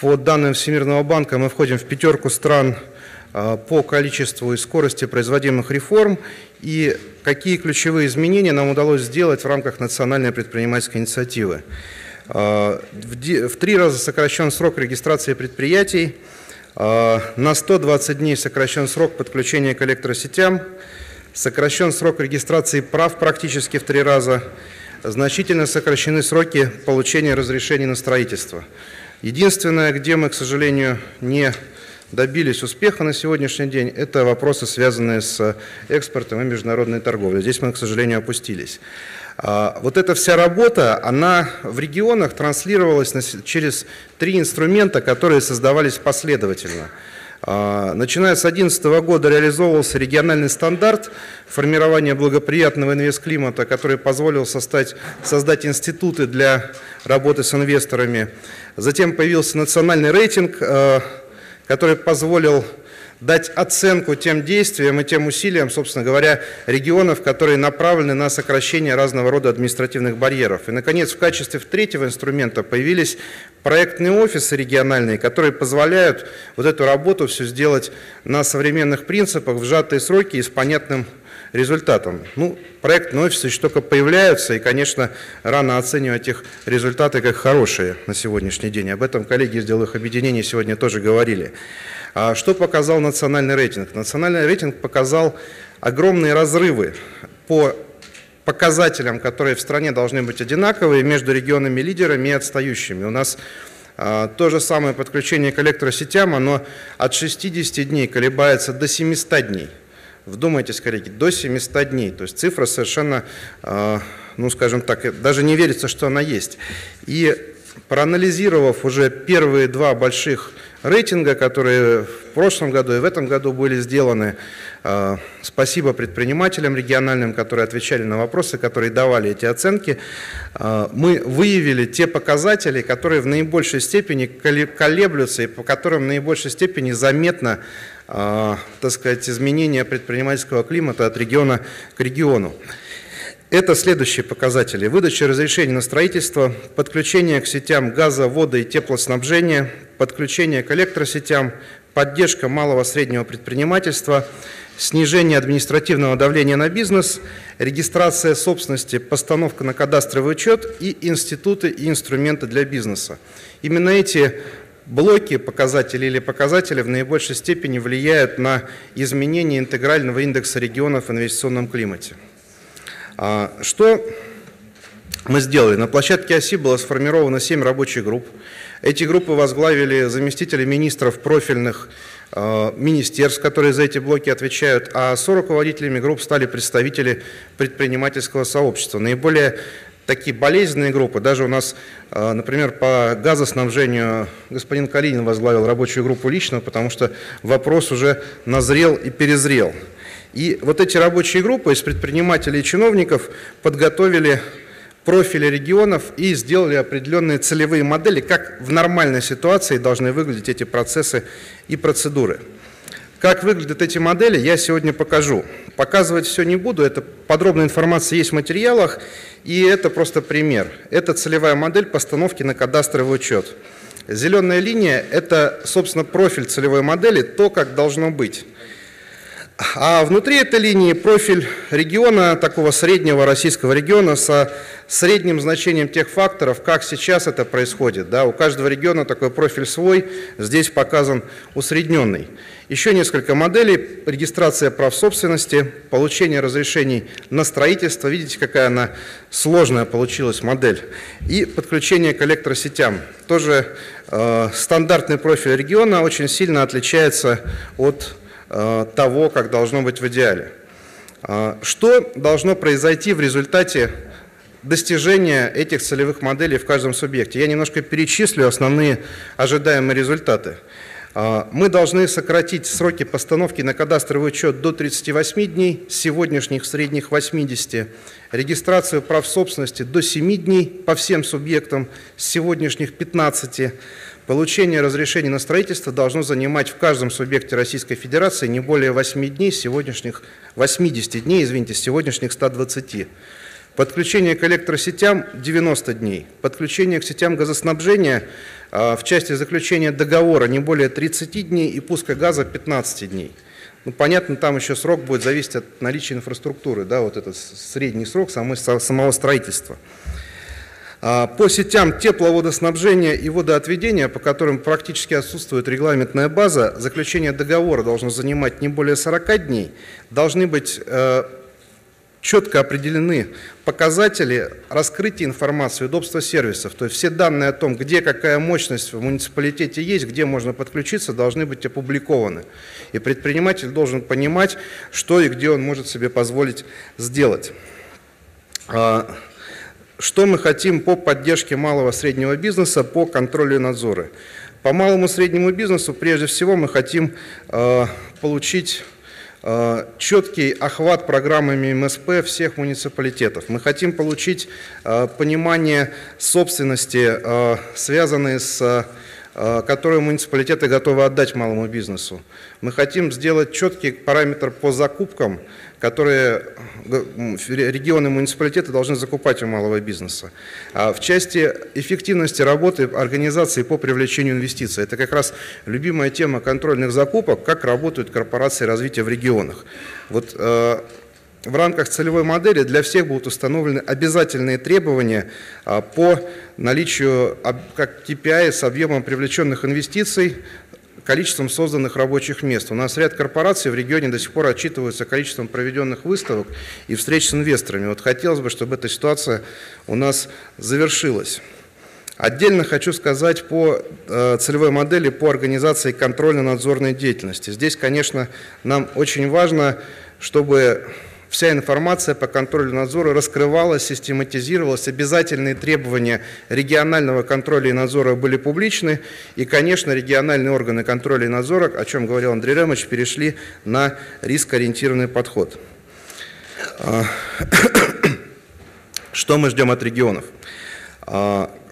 По данным Всемирного банка мы входим в пятерку стран а, по количеству и скорости производимых реформ и какие ключевые изменения нам удалось сделать в рамках национальной предпринимательской инициативы. А, в три раза сокращен срок регистрации предприятий, а, на 120 дней сокращен срок подключения к электросетям, сокращен срок регистрации прав практически в три раза, значительно сокращены сроки получения разрешений на строительство. Единственное, где мы, к сожалению, не добились успеха на сегодняшний день, это вопросы, связанные с экспортом и международной торговлей. Здесь мы, к сожалению, опустились. А, вот эта вся работа, она в регионах транслировалась через три инструмента, которые создавались последовательно. А, начиная с 2011 года реализовывался региональный стандарт формирования благоприятного инвестклимата, который позволил создать, создать институты для работы с инвесторами. Затем появился национальный рейтинг, а, который позволил дать оценку тем действиям и тем усилиям, собственно говоря, регионов, которые направлены на сокращение разного рода административных барьеров. И, наконец, в качестве третьего инструмента появились проектные офисы региональные, которые позволяют вот эту работу все сделать на современных принципах, в сжатые сроки и с понятным результатом. Ну, проектные офисы еще только появляются, и, конечно, рано оценивать их результаты как хорошие на сегодняшний день. Об этом коллеги из деловых объединений сегодня тоже говорили. А что показал национальный рейтинг? Национальный рейтинг показал огромные разрывы по показателям, которые в стране должны быть одинаковые между регионами-лидерами и отстающими. У нас а, то же самое подключение к электросетям, оно от 60 дней колебается до 700 дней. Вдумайтесь, коллеги, до 700 дней. То есть цифра совершенно, а, ну скажем так, даже не верится, что она есть. И проанализировав уже первые два больших рейтинга, которые в прошлом году и в этом году были сделаны, спасибо предпринимателям региональным, которые отвечали на вопросы, которые давали эти оценки, а, мы выявили те показатели, которые в наибольшей степени колеблются и по которым в наибольшей степени заметно а, так сказать, изменения предпринимательского климата от региона к региону. Это следующие показатели. Выдача разрешений на строительство, подключение к сетям газа, воды и теплоснабжения, подключение к электросетям, поддержка малого и среднего предпринимательства, снижение административного давления на бизнес, регистрация собственности, постановка на кадастровый учет и институты и инструменты для бизнеса. Именно эти блоки показателей или показатели в наибольшей степени влияют на изменение интегрального индекса регионов в инвестиционном климате. А, что мы сделали? На площадке ОСИ было сформировано 7 рабочих групп. Эти группы возглавили заместители министров профильных а, министерств, которые за эти блоки отвечают, а со руководителями групп стали представители предпринимательского сообщества. Наиболее такие болезненные группы. Даже у нас, а, например, по газоснабжению господин Калинин возглавил рабочую группу лично, потому что вопрос уже назрел и перезрел. И вот эти рабочие группы из предпринимателей и чиновников подготовили профили регионов и сделали определенные целевые модели, как в нормальной ситуации должны выглядеть эти процессы и процедуры. Как выглядят эти модели, я сегодня покажу. Показывать все не буду, это подробная информация есть в материалах, и это просто пример. Это целевая модель постановки на кадастровый учет. Зеленая линия – это, собственно, профиль целевой модели, то, как должно быть. А внутри этой линии профиль региона, такого среднего российского региона, со средним значением тех факторов, как сейчас это происходит. Да, у каждого региона такой профиль свой, здесь показан усредненный. Еще несколько моделей. Регистрация прав собственности, получение разрешений на строительство. Видите, какая она сложная получилась модель. И подключение к электросетям. Тоже э, стандартный профиль региона очень сильно отличается от того, как должно быть в идеале. Э, что должно произойти в результате достижения этих целевых моделей в каждом субъекте? Я немножко перечислю основные ожидаемые результаты. Э, мы должны сократить сроки постановки на кадастровый учет до 38 дней, с сегодняшних средних 80, регистрацию прав собственности до 7 дней по всем субъектам, с сегодняшних 15, Получение разрешения на строительство должно занимать в каждом субъекте Российской Федерации не более 8 дней, сегодняшних 80 дней, извините, сегодняшних 120. Подключение к электросетям 90 дней. Подключение к сетям газоснабжения а, в части заключения договора не более 30 дней и пуска газа 15 дней. Ну, понятно, там еще срок будет зависеть от наличия инфраструктуры, да, вот этот средний срок самого строительства. А, по сетям тепловодоснабжения и водоотведения, по которым практически отсутствует регламентная база, заключение договора должно занимать не более 40 дней, должны быть э, четко определены показатели раскрытия информации, удобства сервисов. То есть все данные о том, где какая мощность в муниципалитете есть, где можно подключиться, должны быть опубликованы. И предприниматель должен понимать, что и где он может себе позволить сделать. А, что мы хотим по поддержке малого и среднего бизнеса, по контролю и надзору? По малому и среднему бизнесу прежде всего мы хотим э, получить четкий охват программами МСП всех муниципалитетов. Мы хотим получить э, понимание собственности, э, связанные с э, которые муниципалитеты готовы отдать малому бизнесу. Мы хотим сделать четкий параметр по закупкам, которые регионы и муниципалитеты должны закупать у малого бизнеса. А в части эффективности работы организации по привлечению инвестиций, это как раз любимая тема контрольных закупок, как работают корпорации развития в регионах. Вот э, в рамках целевой модели для всех будут установлены обязательные требования а, по наличию как KPI с объемом привлеченных инвестиций количеством созданных рабочих мест. У нас ряд корпораций в регионе до сих пор отчитываются количеством проведенных выставок и встреч с инвесторами. Вот хотелось бы, чтобы эта ситуация у нас завершилась. Отдельно хочу сказать по э, целевой модели по организации контрольно-надзорной деятельности. Здесь, конечно, нам очень важно, чтобы вся информация по контролю надзора раскрывалась, систематизировалась, обязательные требования регионального контроля и надзора были публичны, и, конечно, региональные органы контроля и надзора, о чем говорил Андрей Ремович, перешли на рискоориентированный подход. А, что мы ждем от регионов?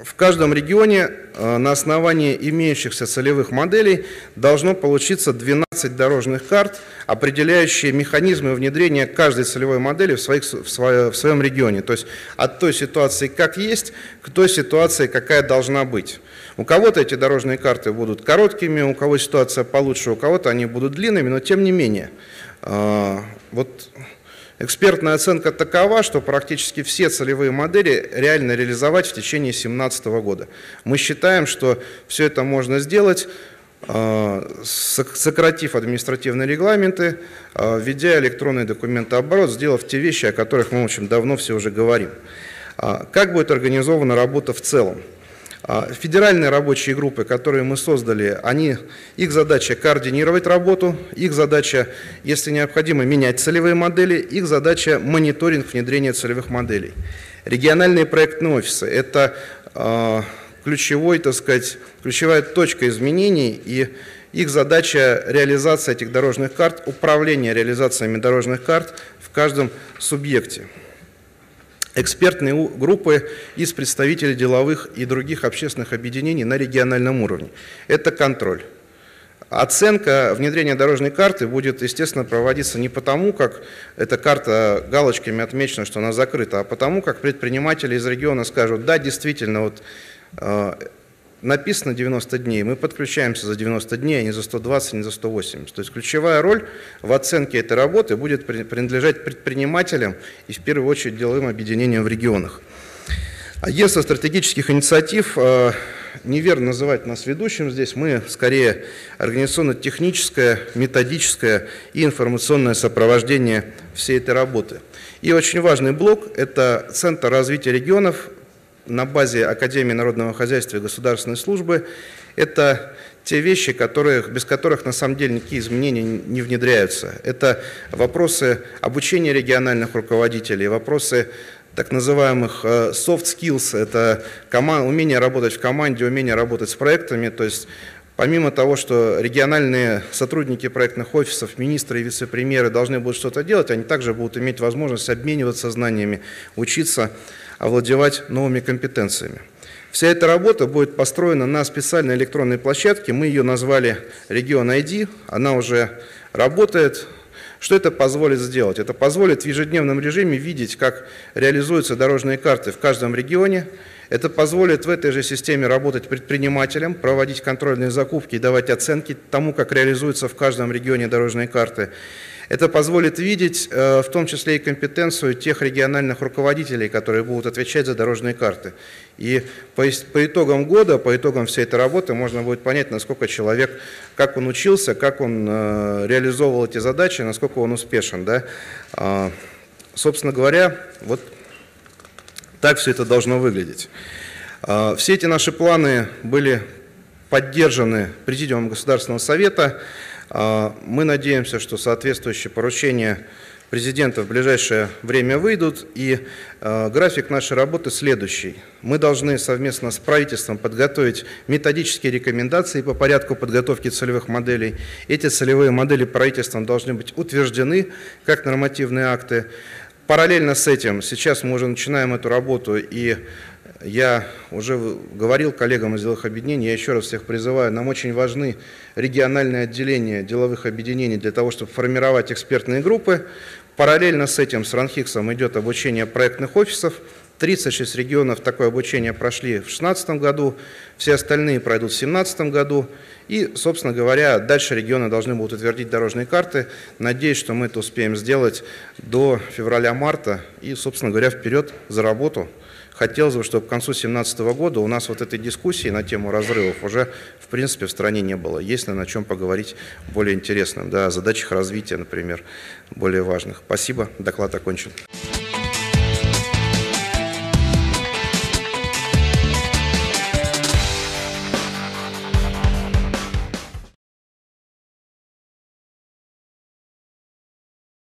В каждом регионе э, на основании имеющихся целевых моделей должно получиться 12 дорожных карт, определяющие механизмы внедрения каждой целевой модели в, своих, в, свое, в своем регионе. То есть от той ситуации, как есть, к той ситуации, какая должна быть. У кого-то эти дорожные карты будут короткими, у кого ситуация получше, у кого-то они будут длинными, но тем не менее. Э, вот Экспертная оценка такова, что практически все целевые модели реально реализовать в течение 2017 года. Мы считаем, что все это можно сделать, э, сократив административные регламенты, э, введя электронный документооборот, сделав те вещи, о которых мы очень давно все уже говорим. А как будет организована работа в целом? А, федеральные рабочие группы, которые мы создали, они, их задача координировать работу, их задача, если необходимо, менять целевые модели, их задача мониторинг внедрения целевых моделей. Региональные проектные офисы – это э, ключевой, так сказать, ключевая точка изменений и их задача реализация этих дорожных карт, управление реализациями дорожных карт в каждом субъекте экспертные группы из представителей деловых и других общественных объединений на региональном уровне. Это контроль. Оценка внедрения дорожной карты будет, естественно, проводиться не потому, как эта карта галочками отмечена, что она закрыта, а потому, как предприниматели из региона скажут, да, действительно, вот э, написано 90 дней, мы подключаемся за 90 дней, а не за 120, не за 180. То есть ключевая роль в оценке этой работы будет принадлежать предпринимателям и в первую очередь деловым объединениям в регионах. Агентство стратегических инициатив, э, неверно называть нас ведущим здесь, мы скорее организационно-техническое, методическое и информационное сопровождение всей этой работы. И очень важный блок – это Центр развития регионов, на базе Академии народного хозяйства и государственной службы, это те вещи, которые, без которых на самом деле никакие изменения не внедряются. Это вопросы обучения региональных руководителей, вопросы так называемых э, soft skills, это команд, умение работать в команде, умение работать с проектами, то есть Помимо того, что региональные сотрудники проектных офисов, министры и вице-премьеры должны будут что-то делать, они также будут иметь возможность обмениваться знаниями, учиться овладевать новыми компетенциями. Вся эта работа будет построена на специальной электронной площадке. Мы ее назвали «Регион ID». Она уже работает. Что это позволит сделать? Это позволит в ежедневном режиме видеть, как реализуются дорожные карты в каждом регионе. Это позволит в этой же системе работать предпринимателям, проводить контрольные закупки и давать оценки тому, как реализуются в каждом регионе дорожные карты. Это позволит видеть э, в том числе и компетенцию тех региональных руководителей, которые будут отвечать за дорожные карты. И по, итогам года, по итогам всей этой работы можно будет понять, насколько человек, как он учился, как он э, реализовывал эти задачи, насколько он успешен. Да? А, собственно говоря, вот так все это должно выглядеть. А, все эти наши планы были поддержаны Президиумом Государственного Совета. А, мы надеемся, что соответствующие поручения президента в ближайшее время выйдут, и а, график нашей работы следующий. Мы должны совместно с правительством подготовить методические рекомендации по порядку подготовки целевых моделей. Эти целевые модели правительством должны быть утверждены как нормативные акты. Параллельно с этим сейчас мы уже начинаем эту работу, и я уже говорил коллегам из деловых объединений, я еще раз всех призываю, нам очень важны региональные отделения деловых объединений для того, чтобы формировать экспертные группы. Параллельно с этим, с Ранхиксом идет обучение проектных офисов. 36 регионов такое обучение прошли в 2016 году, все остальные пройдут в 2017 году. И, собственно говоря, дальше регионы должны будут утвердить дорожные карты. Надеюсь, что мы это успеем сделать до февраля-марта и, собственно говоря, вперед за работу. Хотелось бы, чтобы к концу 2017 года у нас вот этой дискуссии на тему разрывов уже, в принципе, в стране не было. Есть, наверное, о чем поговорить более интересным, да, о задачах развития, например, более важных. Спасибо, доклад окончен.